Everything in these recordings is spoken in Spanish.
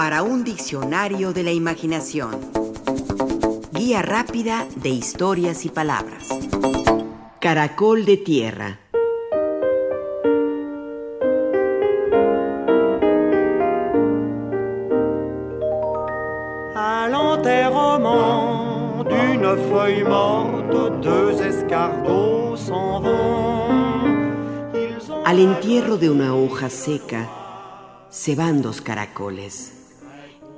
para un diccionario de la imaginación. Guía rápida de historias y palabras. Caracol de tierra. À l'enterrement d'une feuille morte, deux escargots s'en vont. Ils ont Al entierro de una hoja seca se van dos caracoles.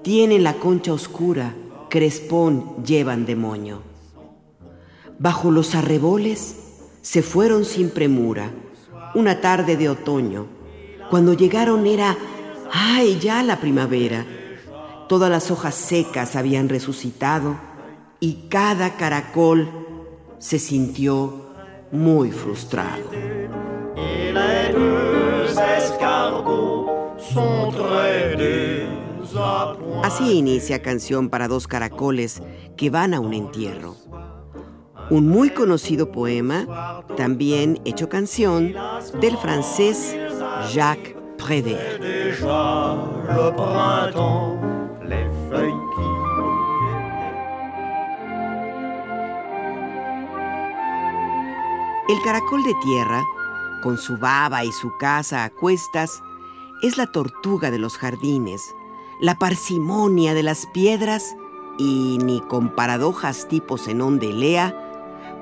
Tienen la concha oscura, crespón llevan de moño. Bajo los arreboles se fueron sin premura, una tarde de otoño. Cuando llegaron era, ¡ay, ya la primavera! Todas las hojas secas habían resucitado y cada caracol se sintió muy frustrado. Así inicia canción para dos caracoles que van a un entierro. Un muy conocido poema, también hecho canción, del francés Jacques Prévert. El caracol de tierra, con su baba y su casa a cuestas, es la tortuga de los jardines, la parsimonia de las piedras y ni con paradojas tipo Zenón de Lea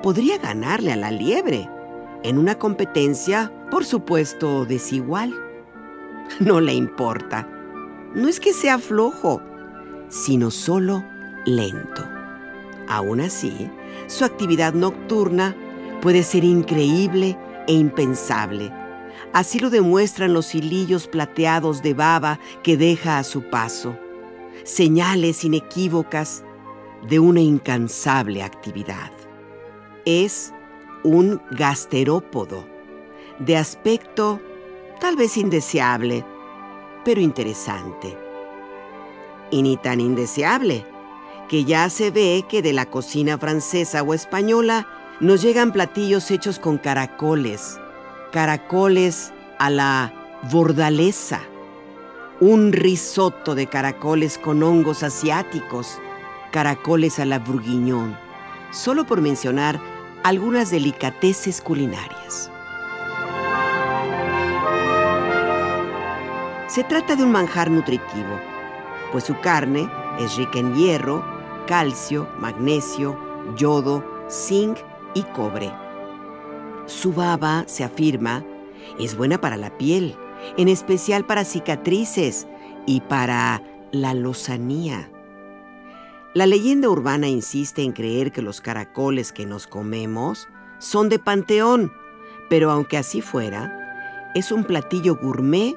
podría ganarle a la liebre en una competencia, por supuesto, desigual. No le importa. No es que sea flojo, sino solo lento. Aún así, su actividad nocturna puede ser increíble e impensable. Así lo demuestran los hilillos plateados de baba que deja a su paso, señales inequívocas de una incansable actividad. Es un gasterópodo, de aspecto tal vez indeseable, pero interesante. Y ni tan indeseable, que ya se ve que de la cocina francesa o española nos llegan platillos hechos con caracoles, caracoles a la bordalesa, un risotto de caracoles con hongos asiáticos, caracoles a la bourguignon, solo por mencionar algunas delicateces culinarias. Se trata de un manjar nutritivo, pues su carne es rica en hierro, calcio, magnesio, yodo, zinc y cobre. Su baba, se afirma, es buena para la piel, en especial para cicatrices y para la lozanía. La leyenda urbana insiste en creer que los caracoles que nos comemos son de panteón, pero aunque así fuera, es un platillo gourmet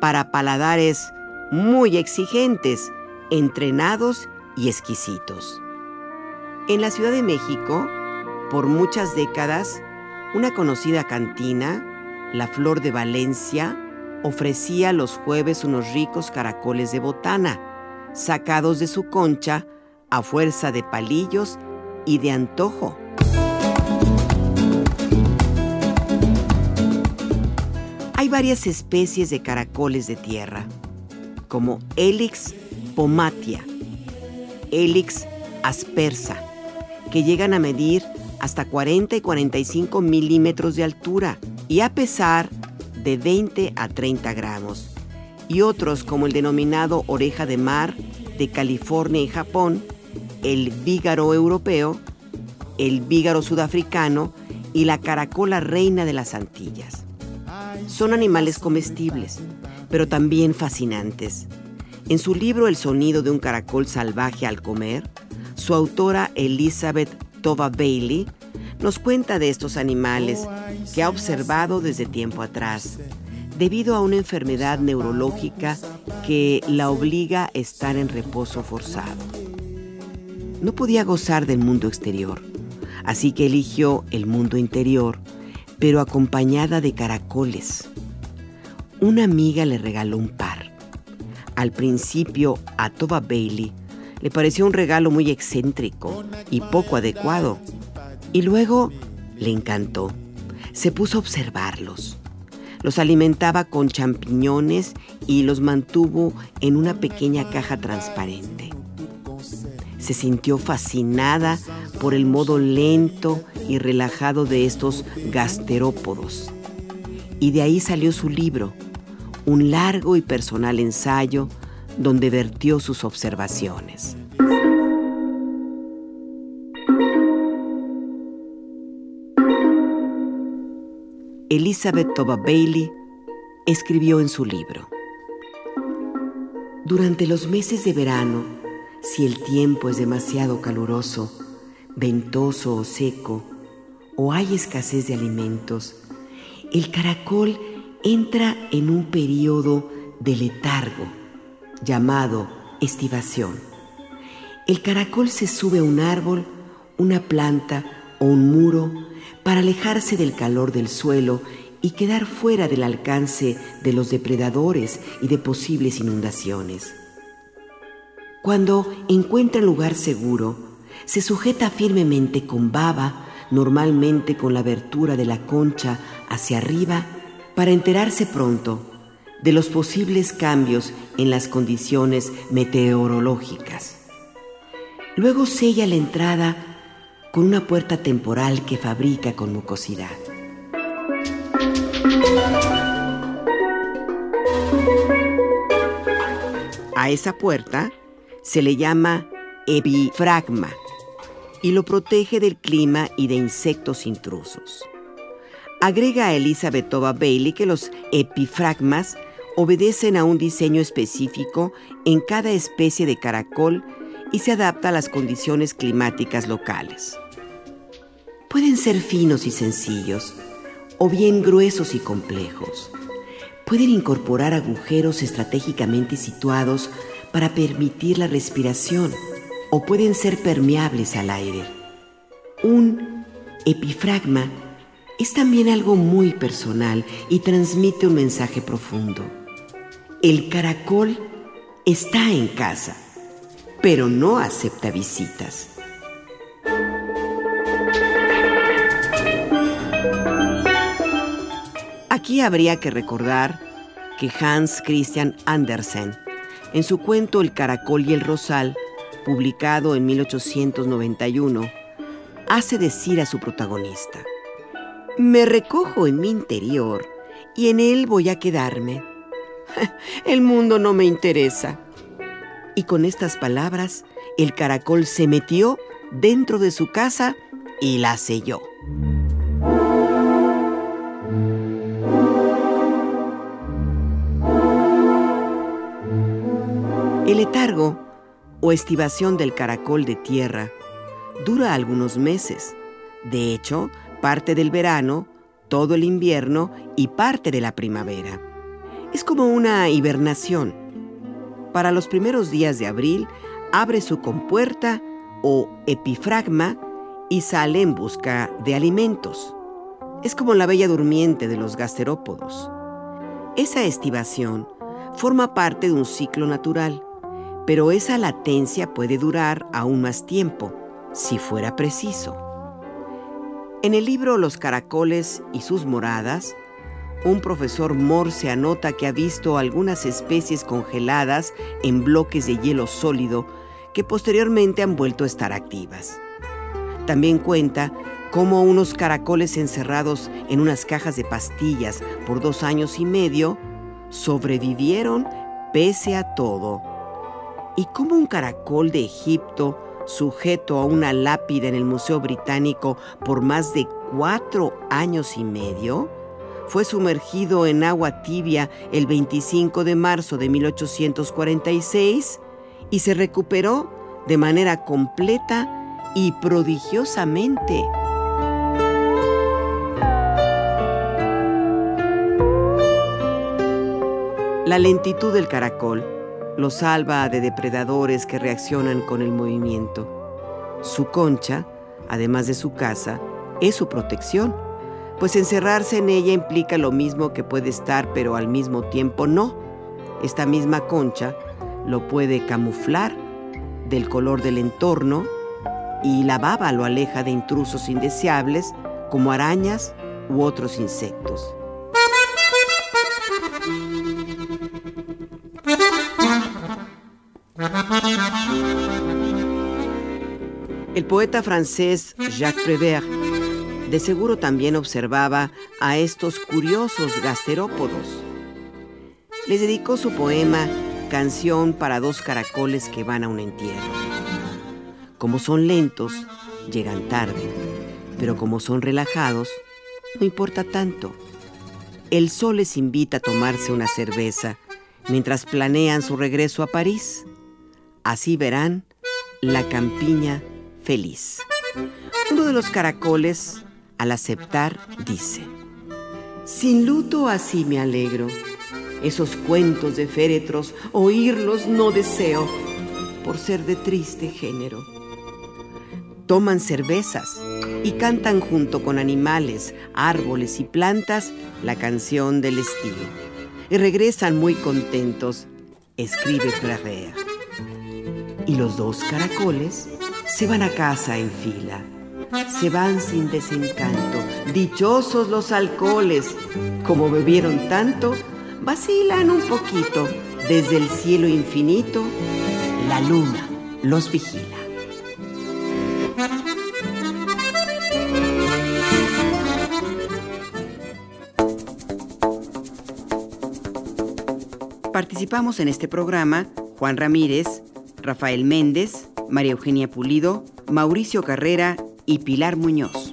para paladares muy exigentes, entrenados y exquisitos. En la Ciudad de México, por muchas décadas, una conocida cantina, La Flor de Valencia, ofrecía los jueves unos ricos caracoles de botana, sacados de su concha a fuerza de palillos y de antojo. Hay varias especies de caracoles de tierra, como Helix pomatia, Helix aspersa, que llegan a medir hasta 40 y 45 milímetros de altura y a pesar de 20 a 30 gramos, y otros como el denominado oreja de mar de California y Japón, el vígaro europeo, el vígaro sudafricano y la caracola reina de las Antillas. Son animales comestibles, pero también fascinantes. En su libro El sonido de un caracol salvaje al comer, su autora Elizabeth Tova Bailey nos cuenta de estos animales que ha observado desde tiempo atrás, debido a una enfermedad neurológica que la obliga a estar en reposo forzado. No podía gozar del mundo exterior, así que eligió el mundo interior, pero acompañada de caracoles. Una amiga le regaló un par. Al principio, a Tova Bailey le pareció un regalo muy excéntrico y poco adecuado. Y luego le encantó. Se puso a observarlos. Los alimentaba con champiñones y los mantuvo en una pequeña caja transparente. Se sintió fascinada por el modo lento y relajado de estos gasterópodos. Y de ahí salió su libro, un largo y personal ensayo donde vertió sus observaciones. Elizabeth Toba Bailey escribió en su libro. Durante los meses de verano, si el tiempo es demasiado caluroso, ventoso o seco, o hay escasez de alimentos, el caracol entra en un periodo de letargo llamado estivación. El caracol se sube a un árbol, una planta o un muro para alejarse del calor del suelo y quedar fuera del alcance de los depredadores y de posibles inundaciones. Cuando encuentra lugar seguro, se sujeta firmemente con baba, normalmente con la abertura de la concha hacia arriba, para enterarse pronto de los posibles cambios en las condiciones meteorológicas. Luego sella la entrada con una puerta temporal que fabrica con mucosidad. A esa puerta se le llama epifragma y lo protege del clima y de insectos intrusos. Agrega a Elizabeth Toba Bailey que los epifragmas obedecen a un diseño específico en cada especie de caracol y se adapta a las condiciones climáticas locales. Pueden ser finos y sencillos, o bien gruesos y complejos. Pueden incorporar agujeros estratégicamente situados para permitir la respiración, o pueden ser permeables al aire. Un epifragma es también algo muy personal y transmite un mensaje profundo. El caracol está en casa, pero no acepta visitas. Aquí habría que recordar que Hans Christian Andersen, en su cuento El caracol y el rosal, publicado en 1891, hace decir a su protagonista, Me recojo en mi interior y en él voy a quedarme. El mundo no me interesa. Y con estas palabras, el caracol se metió dentro de su casa y la selló. El letargo o estivación del caracol de tierra dura algunos meses. De hecho, parte del verano, todo el invierno y parte de la primavera. Es como una hibernación. Para los primeros días de abril, abre su compuerta o epifragma y sale en busca de alimentos. Es como la bella durmiente de los gasterópodos. Esa estivación forma parte de un ciclo natural pero esa latencia puede durar aún más tiempo, si fuera preciso. En el libro Los caracoles y sus moradas, un profesor Morse anota que ha visto algunas especies congeladas en bloques de hielo sólido que posteriormente han vuelto a estar activas. También cuenta cómo unos caracoles encerrados en unas cajas de pastillas por dos años y medio sobrevivieron pese a todo y cómo un caracol de Egipto, sujeto a una lápida en el Museo Británico por más de cuatro años y medio, fue sumergido en agua tibia el 25 de marzo de 1846 y se recuperó de manera completa y prodigiosamente. La lentitud del caracol lo salva de depredadores que reaccionan con el movimiento. Su concha, además de su casa, es su protección, pues encerrarse en ella implica lo mismo que puede estar, pero al mismo tiempo no. Esta misma concha lo puede camuflar del color del entorno y la baba lo aleja de intrusos indeseables como arañas u otros insectos. El poeta francés Jacques Prévert de seguro también observaba a estos curiosos gasterópodos. Les dedicó su poema Canción para dos caracoles que van a un entierro. Como son lentos, llegan tarde, pero como son relajados, no importa tanto. El sol les invita a tomarse una cerveza mientras planean su regreso a París. Así verán la campiña feliz. Uno de los caracoles, al aceptar, dice, Sin luto así me alegro. Esos cuentos de féretros, oírlos no deseo, por ser de triste género. Toman cervezas y cantan junto con animales, árboles y plantas la canción del estilo. Y regresan muy contentos, escribe Ferrea. Y los dos caracoles se van a casa en fila. Se van sin desencanto. Dichosos los alcoholes. Como bebieron tanto, vacilan un poquito. Desde el cielo infinito, la luna los vigila. Participamos en este programa Juan Ramírez, Rafael Méndez, María Eugenia Pulido, Mauricio Carrera y Pilar Muñoz.